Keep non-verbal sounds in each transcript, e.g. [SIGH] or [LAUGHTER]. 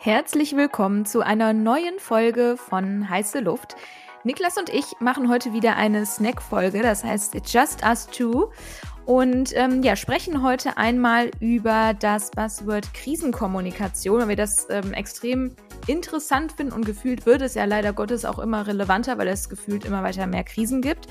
Herzlich willkommen zu einer neuen Folge von Heiße Luft. Niklas und ich machen heute wieder eine Snack-Folge, das heißt Just Us Two. Und ähm, ja, sprechen heute einmal über das Buzzword Krisenkommunikation, weil wir das ähm, extrem interessant finden und gefühlt wird es ja leider Gottes auch immer relevanter, weil es gefühlt immer weiter mehr Krisen gibt.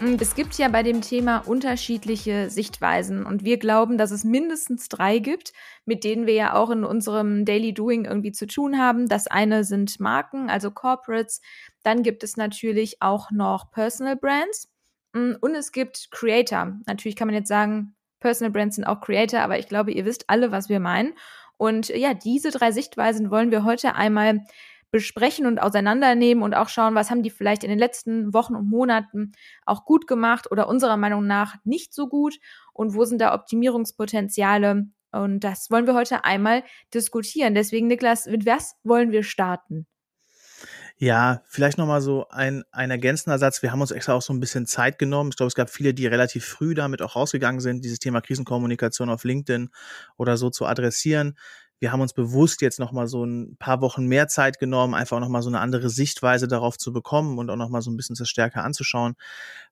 Es gibt ja bei dem Thema unterschiedliche Sichtweisen und wir glauben, dass es mindestens drei gibt, mit denen wir ja auch in unserem Daily Doing irgendwie zu tun haben. Das eine sind Marken, also Corporates. Dann gibt es natürlich auch noch Personal Brands mm, und es gibt Creator. Natürlich kann man jetzt sagen, Personal Brands sind auch Creator, aber ich glaube, ihr wisst alle, was wir meinen. Und ja, diese drei Sichtweisen wollen wir heute einmal besprechen und auseinandernehmen und auch schauen, was haben die vielleicht in den letzten Wochen und Monaten auch gut gemacht oder unserer Meinung nach nicht so gut und wo sind da Optimierungspotenziale. Und das wollen wir heute einmal diskutieren. Deswegen, Niklas, mit was wollen wir starten? Ja, vielleicht nochmal so ein, ein ergänzender Satz. Wir haben uns extra auch so ein bisschen Zeit genommen. Ich glaube, es gab viele, die relativ früh damit auch rausgegangen sind, dieses Thema Krisenkommunikation auf LinkedIn oder so zu adressieren wir haben uns bewusst jetzt noch mal so ein paar Wochen mehr Zeit genommen, einfach noch mal so eine andere Sichtweise darauf zu bekommen und auch noch mal so ein bisschen das stärker anzuschauen.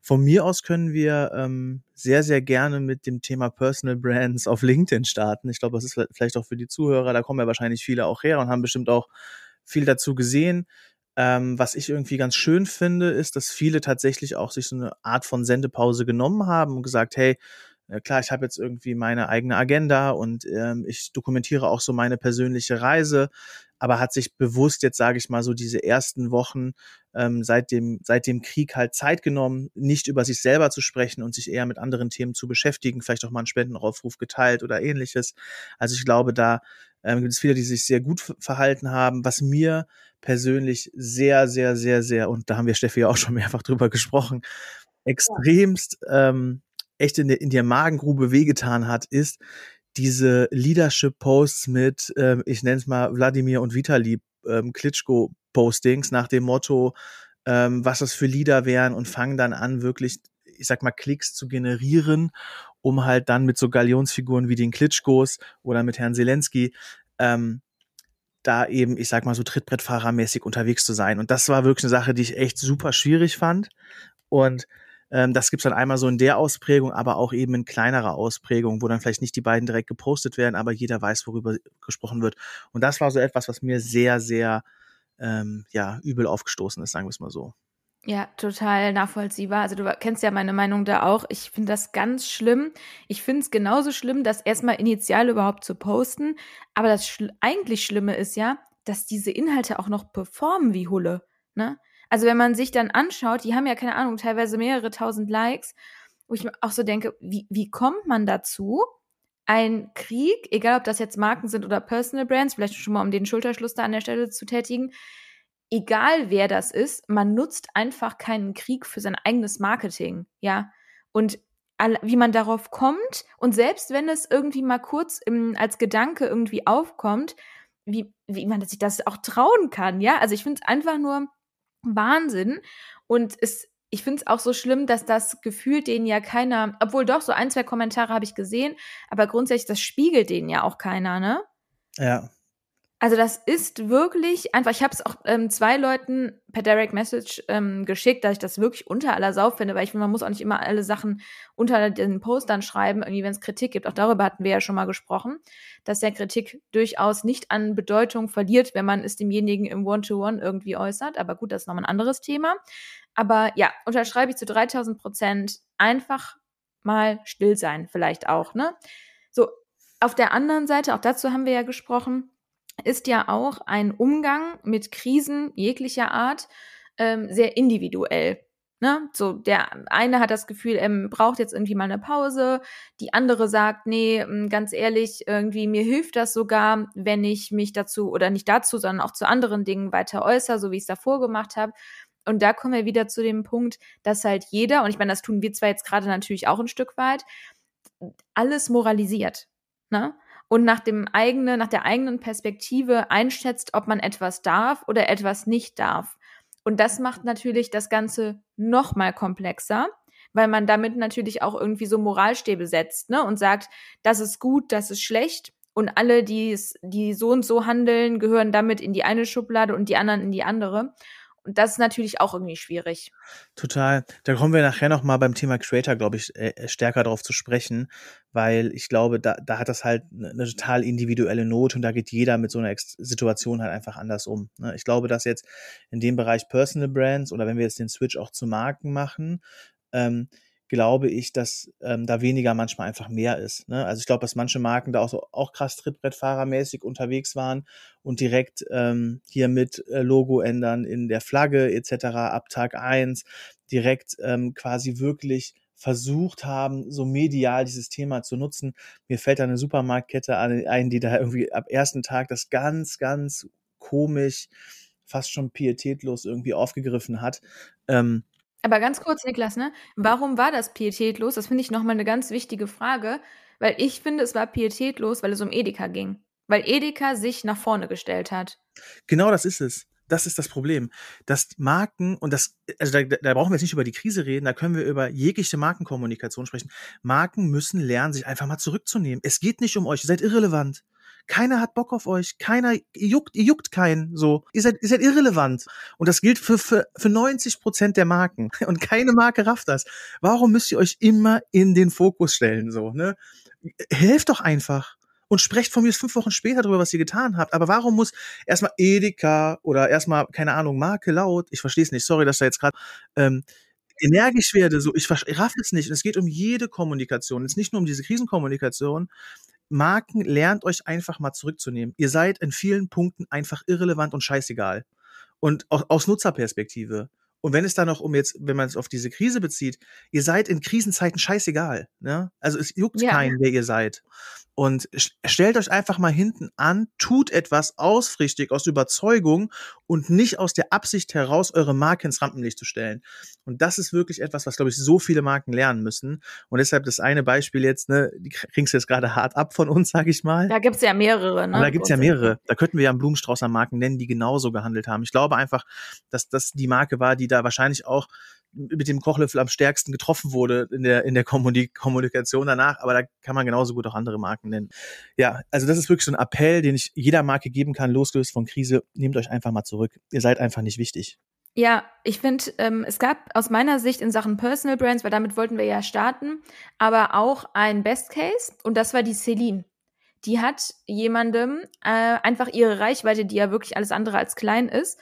Von mir aus können wir ähm, sehr, sehr gerne mit dem Thema Personal Brands auf LinkedIn starten. Ich glaube, das ist vielleicht auch für die Zuhörer, da kommen ja wahrscheinlich viele auch her und haben bestimmt auch viel dazu gesehen. Ähm, was ich irgendwie ganz schön finde, ist, dass viele tatsächlich auch sich so eine Art von Sendepause genommen haben und gesagt, hey, klar, ich habe jetzt irgendwie meine eigene Agenda und ähm, ich dokumentiere auch so meine persönliche Reise, aber hat sich bewusst jetzt, sage ich mal, so diese ersten Wochen ähm, seit, dem, seit dem Krieg halt Zeit genommen, nicht über sich selber zu sprechen und sich eher mit anderen Themen zu beschäftigen, vielleicht auch mal einen Spendenaufruf geteilt oder ähnliches. Also ich glaube, da ähm, gibt es viele, die sich sehr gut verhalten haben, was mir persönlich sehr, sehr, sehr, sehr, und da haben wir Steffi auch schon mehrfach drüber gesprochen, extremst ähm, echt in der, in der Magengrube wehgetan hat, ist diese Leadership-Posts mit, ähm, ich nenne es mal Wladimir und Vitali ähm, Klitschko-Postings nach dem Motto, ähm, was das für Leader wären und fangen dann an, wirklich, ich sag mal, Klicks zu generieren, um halt dann mit so Galionsfiguren wie den Klitschkos oder mit Herrn Zelensky ähm, da eben, ich sag mal, so Trittbrettfahrermäßig unterwegs zu sein. Und das war wirklich eine Sache, die ich echt super schwierig fand. Und ähm, das gibt's dann einmal so in der Ausprägung, aber auch eben in kleinerer Ausprägung, wo dann vielleicht nicht die beiden direkt gepostet werden, aber jeder weiß, worüber gesprochen wird. Und das war so etwas, was mir sehr, sehr ähm, ja, übel aufgestoßen ist, sagen wir es mal so. Ja, total nachvollziehbar. Also du kennst ja meine Meinung da auch. Ich finde das ganz schlimm. Ich finde es genauso schlimm, das erstmal initial überhaupt zu posten. Aber das Schl eigentlich Schlimme ist ja, dass diese Inhalte auch noch performen wie Hulle. Ne? Also wenn man sich dann anschaut, die haben ja keine Ahnung, teilweise mehrere tausend Likes, wo ich auch so denke, wie, wie kommt man dazu, ein Krieg, egal ob das jetzt Marken sind oder Personal Brands, vielleicht schon mal um den Schulterschluss da an der Stelle zu tätigen, egal wer das ist, man nutzt einfach keinen Krieg für sein eigenes Marketing, ja. Und wie man darauf kommt und selbst wenn es irgendwie mal kurz im, als Gedanke irgendwie aufkommt, wie, wie man sich das auch trauen kann, ja. Also ich finde es einfach nur Wahnsinn. Und es, ich finde es auch so schlimm, dass das gefühlt denen ja keiner, obwohl doch, so ein, zwei Kommentare habe ich gesehen, aber grundsätzlich, das spiegelt denen ja auch keiner, ne? Ja. Also das ist wirklich einfach, ich habe es auch ähm, zwei Leuten per Direct Message ähm, geschickt, dass ich das wirklich unter aller Sau finde, weil ich finde, man muss auch nicht immer alle Sachen unter den Postern schreiben, irgendwie wenn es Kritik gibt. Auch darüber hatten wir ja schon mal gesprochen, dass der Kritik durchaus nicht an Bedeutung verliert, wenn man es demjenigen im One-to-One -One irgendwie äußert. Aber gut, das ist nochmal ein anderes Thema. Aber ja, unterschreibe ich zu 3000 Prozent einfach mal still sein, vielleicht auch, ne? So, auf der anderen Seite, auch dazu haben wir ja gesprochen, ist ja auch ein Umgang mit Krisen jeglicher Art ähm, sehr individuell. Ne? So, der eine hat das Gefühl, er braucht jetzt irgendwie mal eine Pause. Die andere sagt, nee, hm, ganz ehrlich, irgendwie mir hilft das sogar, wenn ich mich dazu oder nicht dazu, sondern auch zu anderen Dingen weiter äußere, so wie ich es davor gemacht habe. Und da kommen wir wieder zu dem Punkt, dass halt jeder, und ich meine, das tun wir zwar jetzt gerade natürlich auch ein Stück weit, alles moralisiert. Ne? Und nach dem eigenen, nach der eigenen Perspektive einschätzt, ob man etwas darf oder etwas nicht darf. Und das macht natürlich das Ganze noch mal komplexer, weil man damit natürlich auch irgendwie so Moralstäbe setzt, ne, und sagt, das ist gut, das ist schlecht. und alle, die, die so und so handeln, gehören damit in die eine Schublade und die anderen in die andere. Und das ist natürlich auch irgendwie schwierig. Total. Da kommen wir nachher noch mal beim Thema Creator, glaube ich, äh, stärker darauf zu sprechen, weil ich glaube, da, da hat das halt eine ne total individuelle Not und da geht jeder mit so einer Situation halt einfach anders um. Ne? Ich glaube, dass jetzt in dem Bereich Personal Brands oder wenn wir jetzt den Switch auch zu Marken machen, ähm, glaube ich, dass ähm, da weniger manchmal einfach mehr ist. Ne? Also ich glaube, dass manche Marken da auch so auch krass Trittbrettfahrermäßig unterwegs waren und direkt ähm, hier mit äh, Logo ändern in der Flagge etc. ab Tag eins direkt ähm, quasi wirklich versucht haben, so medial dieses Thema zu nutzen. Mir fällt da eine Supermarktkette ein, die da irgendwie ab ersten Tag das ganz, ganz komisch, fast schon pietätlos irgendwie aufgegriffen hat. Ähm, aber ganz kurz, Niklas, ne? Warum war das pietätlos? Das finde ich nochmal eine ganz wichtige Frage, weil ich finde, es war pietätlos, weil es um Edeka ging. Weil Edeka sich nach vorne gestellt hat. Genau das ist es. Das ist das Problem. Dass Marken, und das, also da, da brauchen wir jetzt nicht über die Krise reden, da können wir über jegliche Markenkommunikation sprechen. Marken müssen lernen, sich einfach mal zurückzunehmen. Es geht nicht um euch, ihr seid irrelevant. Keiner hat Bock auf euch. Keiner, ihr juckt, ihr juckt keinen, so. Ihr seid, ihr seid irrelevant. Und das gilt für, für, für 90 Prozent der Marken. [LAUGHS] Und keine Marke rafft das. Warum müsst ihr euch immer in den Fokus stellen, so, ne? Helft doch einfach und sprecht von mir fünf Wochen später darüber, was ihr getan habt. Aber warum muss erstmal Edeka oder erstmal, keine Ahnung, Marke laut, ich verstehe es nicht, sorry, dass da jetzt gerade ähm, energisch werde, so ich, ich raff es nicht. Und es geht um jede Kommunikation. Es ist nicht nur um diese Krisenkommunikation, Marken lernt euch einfach mal zurückzunehmen. Ihr seid in vielen Punkten einfach irrelevant und scheißegal. Und aus, aus Nutzerperspektive. Und wenn es dann noch um jetzt, wenn man es auf diese Krise bezieht, ihr seid in Krisenzeiten scheißegal. Ne? Also es juckt ja. keinen, wer ihr seid. Und stellt euch einfach mal hinten an, tut etwas ausrichtig, aus Überzeugung und nicht aus der Absicht heraus, eure Marke ins Rampenlicht zu stellen. Und das ist wirklich etwas, was, glaube ich, so viele Marken lernen müssen. Und deshalb das eine Beispiel jetzt, ne, die kriegst du jetzt gerade hart ab von uns, [LAUGHS] sag ich mal. Da gibt's ja mehrere, ne? Aber da gibt's ja mehrere. Da könnten wir ja einen Blumenstrauß an Marken nennen, die genauso gehandelt haben. Ich glaube einfach, dass das die Marke war, die da wahrscheinlich auch mit dem Kochlöffel am stärksten getroffen wurde in der, in der Kommunikation danach, aber da kann man genauso gut auch andere Marken nennen. Ja, also das ist wirklich so ein Appell, den ich jeder Marke geben kann, losgelöst von Krise. Nehmt euch einfach mal zurück. Ihr seid einfach nicht wichtig. Ja, ich finde, ähm, es gab aus meiner Sicht in Sachen Personal Brands, weil damit wollten wir ja starten, aber auch ein Best Case und das war die Celine. Die hat jemandem äh, einfach ihre Reichweite, die ja wirklich alles andere als klein ist,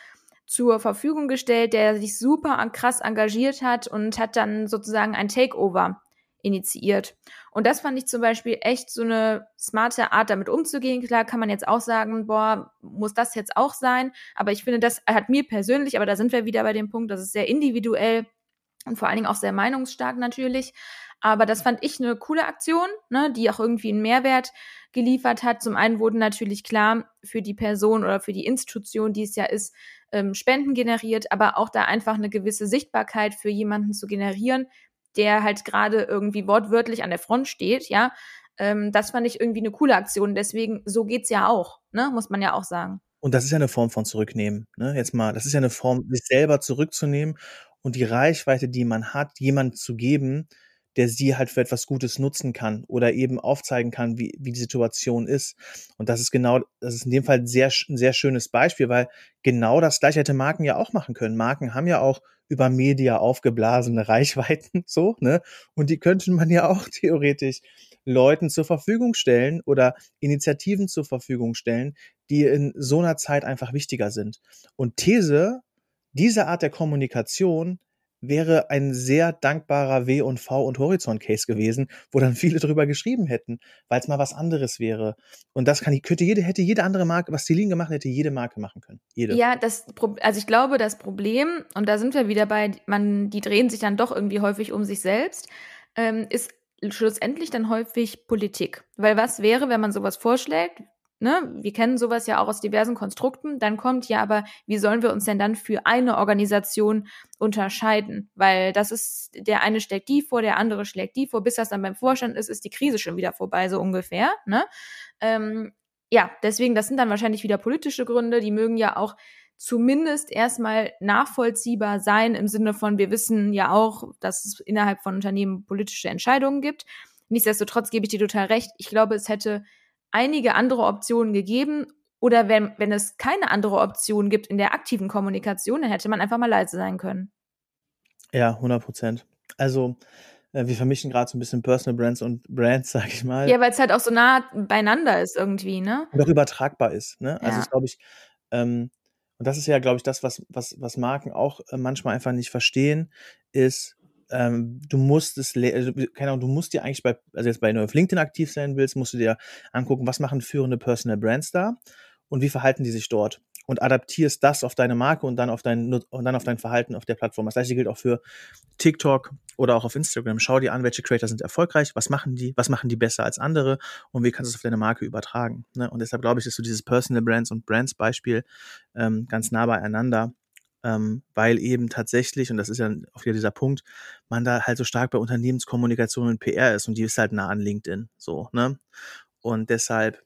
zur Verfügung gestellt, der sich super krass engagiert hat und hat dann sozusagen ein Takeover initiiert. Und das fand ich zum Beispiel echt so eine smarte Art, damit umzugehen. Klar kann man jetzt auch sagen, boah, muss das jetzt auch sein? Aber ich finde, das hat mir persönlich, aber da sind wir wieder bei dem Punkt, das ist sehr individuell und vor allen Dingen auch sehr meinungsstark natürlich. Aber das fand ich eine coole Aktion, ne, die auch irgendwie einen Mehrwert geliefert hat. Zum einen wurden natürlich klar für die Person oder für die Institution, die es ja ist, ähm, Spenden generiert, aber auch da einfach eine gewisse Sichtbarkeit für jemanden zu generieren, der halt gerade irgendwie wortwörtlich an der Front steht, ja. Ähm, das fand ich irgendwie eine coole Aktion. Deswegen, so geht's ja auch, ne, muss man ja auch sagen. Und das ist ja eine Form von zurücknehmen, ne? Jetzt mal, das ist ja eine Form, sich selber zurückzunehmen und die Reichweite, die man hat, jemand zu geben, der sie halt für etwas Gutes nutzen kann oder eben aufzeigen kann, wie, wie die Situation ist. Und das ist genau, das ist in dem Fall sehr, ein sehr schönes Beispiel, weil genau das gleiche hätte Marken ja auch machen können. Marken haben ja auch über Media aufgeblasene [LAUGHS] Reichweiten, so, ne? Und die könnte man ja auch [LAUGHS] theoretisch Leuten zur Verfügung stellen oder Initiativen zur Verfügung stellen, die in so einer Zeit einfach wichtiger sind. Und These, diese Art der Kommunikation wäre ein sehr dankbarer W und V und Horizont Case gewesen, wo dann viele drüber geschrieben hätten, weil es mal was anderes wäre. Und das kann könnte jede hätte jede andere Marke, was Celine gemacht hätte, jede Marke machen können. Jede. Ja, das also ich glaube, das Problem und da sind wir wieder bei man die drehen sich dann doch irgendwie häufig um sich selbst, ähm, ist schlussendlich dann häufig Politik. Weil was wäre, wenn man sowas vorschlägt, ne, wir kennen sowas ja auch aus diversen Konstrukten, dann kommt ja aber, wie sollen wir uns denn dann für eine Organisation unterscheiden? Weil das ist, der eine schlägt die vor, der andere schlägt die vor, bis das dann beim Vorstand ist, ist die Krise schon wieder vorbei, so ungefähr, ne? Ähm, ja, deswegen, das sind dann wahrscheinlich wieder politische Gründe, die mögen ja auch zumindest erstmal nachvollziehbar sein im Sinne von, wir wissen ja auch, dass es innerhalb von Unternehmen politische Entscheidungen gibt. Nichtsdestotrotz gebe ich dir total recht. Ich glaube, es hätte einige andere Optionen gegeben. Oder wenn, wenn es keine andere Option gibt in der aktiven Kommunikation, dann hätte man einfach mal leise sein können. Ja, 100 Prozent. Also, äh, wir vermischen gerade so ein bisschen Personal Brands und Brands, [LAUGHS] sag ich mal. Ja, weil es halt auch so nah beieinander ist irgendwie, ne? Und auch übertragbar ist, ne? Also, Ja. ich glaube ich, ähm, und das ist ja, glaube ich, das, was, was, was Marken auch äh, manchmal einfach nicht verstehen, ist, ähm, du musst es, also, keine Ahnung, du musst dir eigentlich bei, also jetzt bei, du auf LinkedIn aktiv sein willst, musst du dir angucken, was machen führende Personal Brands da und wie verhalten die sich dort und adaptierst das auf deine Marke und dann auf dein, und dann auf dein Verhalten auf der Plattform. Das gleiche gilt auch für TikTok oder auch auf Instagram. Schau dir an, welche Creator sind erfolgreich, was machen die, was machen die besser als andere und wie kannst du es auf deine Marke übertragen. Ne? Und deshalb glaube ich, ist so dieses Personal Brands und Brands Beispiel ähm, ganz nah beieinander, ähm, weil eben tatsächlich, und das ist ja auch wieder dieser Punkt, man da halt so stark bei Unternehmenskommunikation und PR ist und die ist halt nah an LinkedIn. So, ne? Und deshalb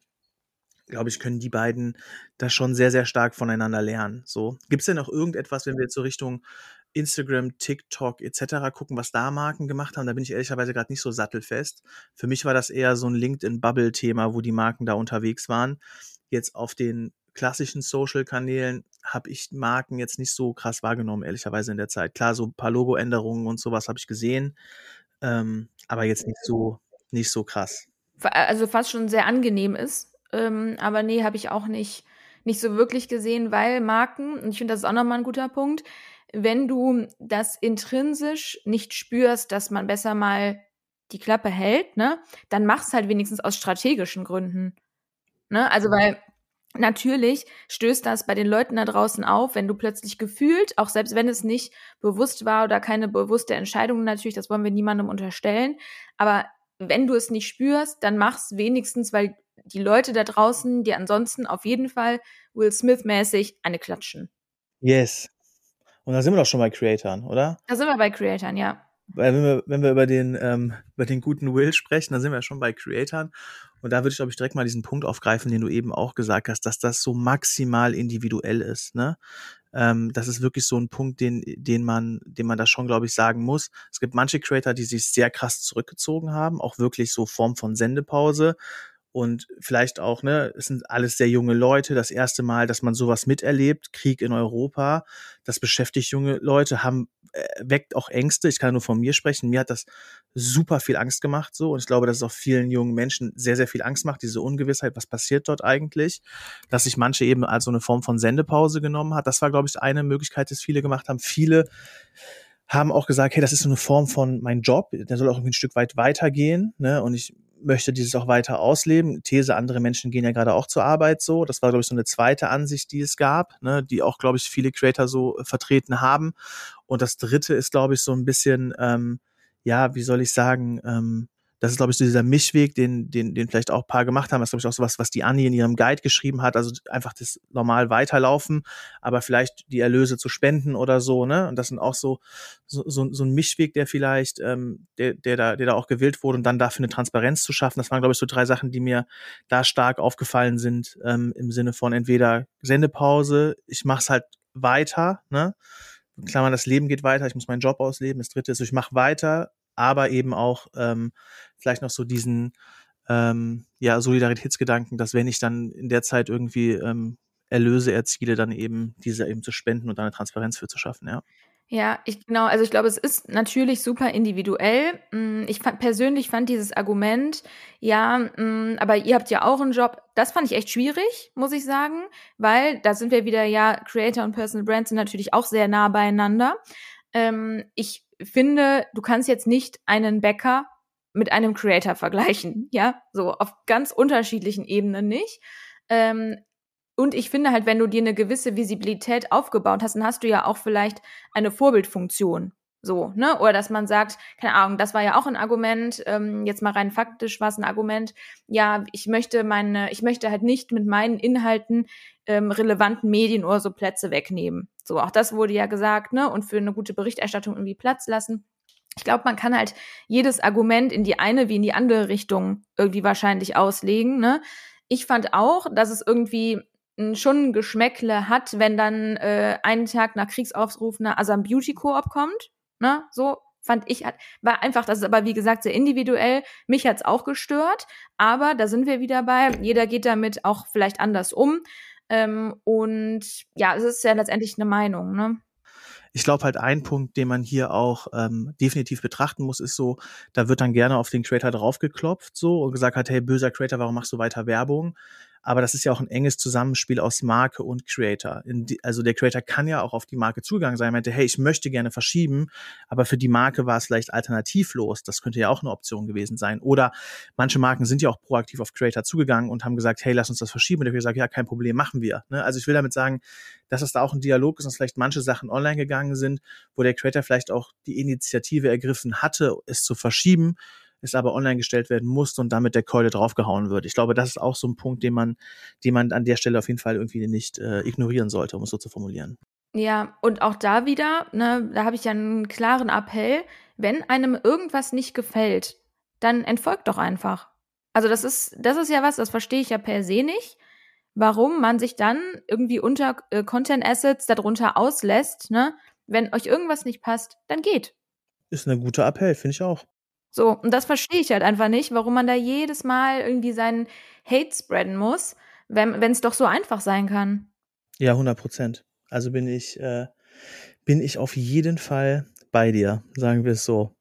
glaube ich, können die beiden da schon sehr, sehr stark voneinander lernen. So. Gibt es denn noch irgendetwas, wenn wir jetzt so Richtung Instagram, TikTok etc. gucken, was da Marken gemacht haben? Da bin ich ehrlicherweise gerade nicht so sattelfest. Für mich war das eher so ein LinkedIn-Bubble-Thema, wo die Marken da unterwegs waren. Jetzt auf den klassischen Social-Kanälen habe ich Marken jetzt nicht so krass wahrgenommen, ehrlicherweise in der Zeit. Klar, so ein paar Logo-Änderungen und sowas habe ich gesehen, ähm, aber jetzt nicht so, nicht so krass. Fa- Also fast schon sehr angenehm ist. Ähm, aber nee, habe ich auch nicht, nicht so wirklich gesehen, weil Marken, und ich finde, das ist auch nochmal ein guter Punkt, wenn du das intrinsisch nicht spürst, dass man besser mal die Klappe hält, ne, dann mach's halt wenigstens aus strategischen Gründen. Ne? Also weil natürlich stößt das bei den Leuten da draußen auf, wenn du plötzlich gefühlt, auch selbst wenn es nicht bewusst war oder keine bewusste Entscheidung natürlich, das wollen wir niemandem unterstellen, aber wenn du es nicht spürst, dann mach's wenigstens, weil die Leute da draußen, die ansonsten auf jeden Fall Will Smith-mäßig eine klatschen. Yes. Und da sind wir doch schon bei Creatoren, oder? Da sind wir bei Creatoren, ja. Weil wenn wir, wenn wir über den, ähm, über den guten Will sprechen, dann sind wir schon bei Creatoren. Und da würde ich, glaube ich, direkt mal diesen Punkt aufgreifen, den du eben auch gesagt hast, dass das so maximal individuell ist. Ne? Ähm, das ist wirklich so ein Punkt, den, den man, den man da schon, glaube ich, sagen muss. Es gibt manche Creator, die sich sehr krass zurückgezogen haben, auch wirklich so Form von Sendepause. Und vielleicht auch, ne, es sind alles sehr junge Leute, das erste Mal, dass man sowas miterlebt, Krieg in Europa, das beschäftigt junge Leute, haben, äh, weckt auch Ängste. Ich kann nur von mir sprechen. Mir hat das super viel Angst gemacht, so. Und ich glaube, dass es auch vielen jungen Menschen sehr, sehr viel Angst macht, diese Ungewissheit, was passiert dort eigentlich, dass sich manche eben als so eine Form von Sendepause genommen hat. Das war, glaube ich, eine Möglichkeit, die viele gemacht haben. Viele haben auch gesagt, hey, das ist so eine Form von mein Job, der soll auch irgendwie ein Stück weit weitergehen, ne? Und ich möchte dieses auch weiter ausleben. These, andere Menschen gehen ja gerade auch zur Arbeit so. Das war, glaube ich, so eine zweite Ansicht, die es gab, ne? die auch, glaube ich, viele Creator so äh, vertreten haben. Und das dritte ist, glaube ich, so ein bisschen, ähm, ja, wie soll ich sagen, ähm, das ist, glaube ich, so dieser Mischweg, den, den, den vielleicht auch ein paar gemacht haben. Das ist, glaube ich, auch so was, was die Anni in ihrem Guide geschrieben hat. Also einfach das normal weiterlaufen, aber vielleicht die Erlöse zu spenden oder so, ne? Und das sind auch so, so, so, ein Mischweg, der vielleicht, ähm, der, der da, der da auch gewählt wurde und dann dafür eine Transparenz zu schaffen. Das waren, glaube ich, so drei Sachen, die mir da stark aufgefallen sind, ähm, im Sinne von entweder Sendepause, ich mach's halt weiter, ne? Klar, das Leben geht weiter, ich muss meinen Job ausleben. Das dritte ist, ich mache weiter, aber eben auch ähm, vielleicht noch so diesen ähm, ja, Solidaritätsgedanken, dass wenn ich dann in der Zeit irgendwie ähm, Erlöse erziele, dann eben diese eben zu spenden und eine Transparenz für zu schaffen, ja. Ja, ich genau, also ich glaube, es ist natürlich super individuell. Mm, Ich fand, persönlich fand dieses Argument, ja, mm, aber ihr habt ja auch einen Job, das fand ich echt schwierig, muss ich sagen, weil da sind wir wieder, ja, Creator und Personal Brands sind natürlich auch sehr nah beieinander. Ähm, ich finde, du kannst jetzt nicht einen Bäcker mit einem Creator vergleichen, [LAUGHS] ja, so auf ganz unterschiedlichen Ebenen nicht. Ähm, und ich finde halt, wenn du dir eine gewisse Visibilität aufgebaut hast, dann hast du ja auch vielleicht eine Vorbildfunktion. So, ne? Oder dass man sagt, keine Ahnung, das war ja auch ein Argument, ähm, jetzt mal rein faktisch war es ein Argument, ja, ich möchte meine, ich möchte halt nicht mit meinen Inhalten ähm, relevanten Medien oder so Plätze wegnehmen. So, auch das wurde ja gesagt, ne? Und für eine gute Berichterstattung irgendwie Platz lassen. Ich glaube, man kann halt jedes Argument in die eine wie in die andere Richtung irgendwie wahrscheinlich auslegen, ne? Ich fand auch, dass es irgendwie schon ein Geschmäckle hat, wenn dann äh, einen Tag nach Kriegsaufruf eine Asam Beauty Koop kommt, ne, so fand ich, war einfach, das ist aber wie gesagt sehr individuell. Mich hat's auch gestört, aber da sind wir wieder bei. Jeder geht damit auch vielleicht anders um. Ähm, und ja, es ist ja letztendlich eine Meinung, ne? Ich glaube halt ein Punkt, den man hier auch ähm, definitiv betrachten muss, ist so, da wird dann gerne auf den Creator draufgeklopft so und gesagt hat, hey böser Creator, warum machst du weiter Werbung? Aber das ist ja auch ein enges Zusammenspiel aus Marke und Creator. Die, also der Creator kann ja auch auf die Marke zugegangen sein, meinte, hey, ich möchte gerne verschieben, aber für die Marke war es vielleicht alternativlos. Das könnte ja auch eine Option gewesen sein. Oder manche Marken sind ja auch proaktiv auf Creator zugegangen und haben gesagt, hey, lass uns das verschieben. Und der Creator sagt, ja, kein Problem, machen wir. Ne? Also ich will damit sagen, dass es da auch ein Dialog ist, dass vielleicht manche Sachen online gegangen sind, wo der Creator vielleicht auch die Initiative ergriffen hatte, es zu verschieben es aber online gestellt werden musste und damit der Keule draufgehauen wird. Ich glaube, das ist auch so ein Punkt, den man, den man an der Stelle auf jeden Fall irgendwie nicht äh, ignorieren sollte, um es so zu formulieren. Ja, und auch da wieder, ne, da habe ich ja einen klaren Appell, wenn einem irgendwas nicht gefällt, dann entfolgt doch einfach. Also das ist, das ist ja was, das verstehe ich ja per se nicht, warum man sich dann irgendwie unter äh, Content Assets darunter auslässt, ne? Wenn euch irgendwas nicht passt, dann geht. Ist ein guter Appell, finde ich auch. So, und das verstehe ich halt einfach nicht, warum man da jedes Mal irgendwie seinen Hate spreaden muss, wenn es doch so einfach sein kann. Ja, 100 Prozent. Also bin ich, äh, bin ich auf jeden Fall bei dir, sagen wir es so.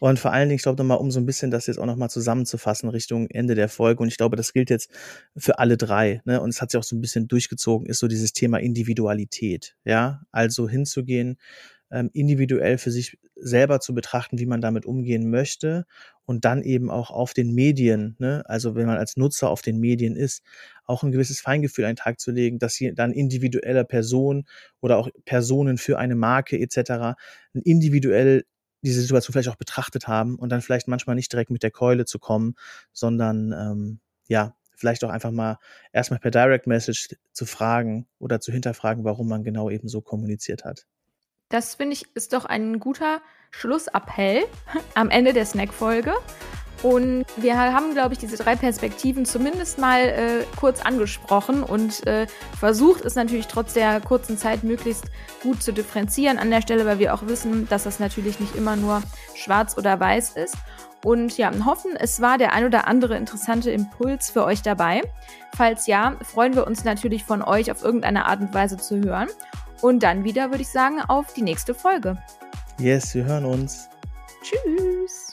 Und vor allen Dingen, ich glaube nochmal, um so ein bisschen das jetzt auch nochmal zusammenzufassen Richtung Ende der Folge. Und ich glaube, das gilt jetzt für alle drei. Ne? Und es hat sich auch so ein bisschen durchgezogen, ist so dieses Thema Individualität. Ja, also hinzugehen, ähm, individuell für sich selber zu betrachten, wie man damit umgehen möchte und dann eben auch auf den Medien, ne, also wenn man als Nutzer auf den Medien ist, auch ein gewisses Feingefühl einen Tag zu legen, dass sie dann individueller Person oder auch Personen für eine Marke etc. individuell diese Situation vielleicht auch betrachtet haben und dann vielleicht manchmal nicht direkt mit der Keule zu kommen, sondern ähm, ja, vielleicht auch einfach mal erstmal per Direct Message zu fragen oder zu hinterfragen, warum man genau eben so kommuniziert hat. Das finde ich ist doch ein guter Schlussappell [LAUGHS] am Ende der Snack-Folge. Und wir haben, glaube ich, diese drei Perspektiven zumindest mal äh, kurz angesprochen und äh, versucht es natürlich trotz der kurzen Zeit möglichst gut zu differenzieren an der Stelle, weil wir auch wissen, dass das natürlich nicht immer nur schwarz oder weiß ist. Und ja, hoffen, es war der ein oder andere interessante Impuls für euch dabei. Falls ja, freuen wir uns natürlich von euch auf irgendeine Art und Weise zu hören. Und dann wieder würde ich sagen, auf die nächste Folge. Yes, wir hören uns. Tschüss.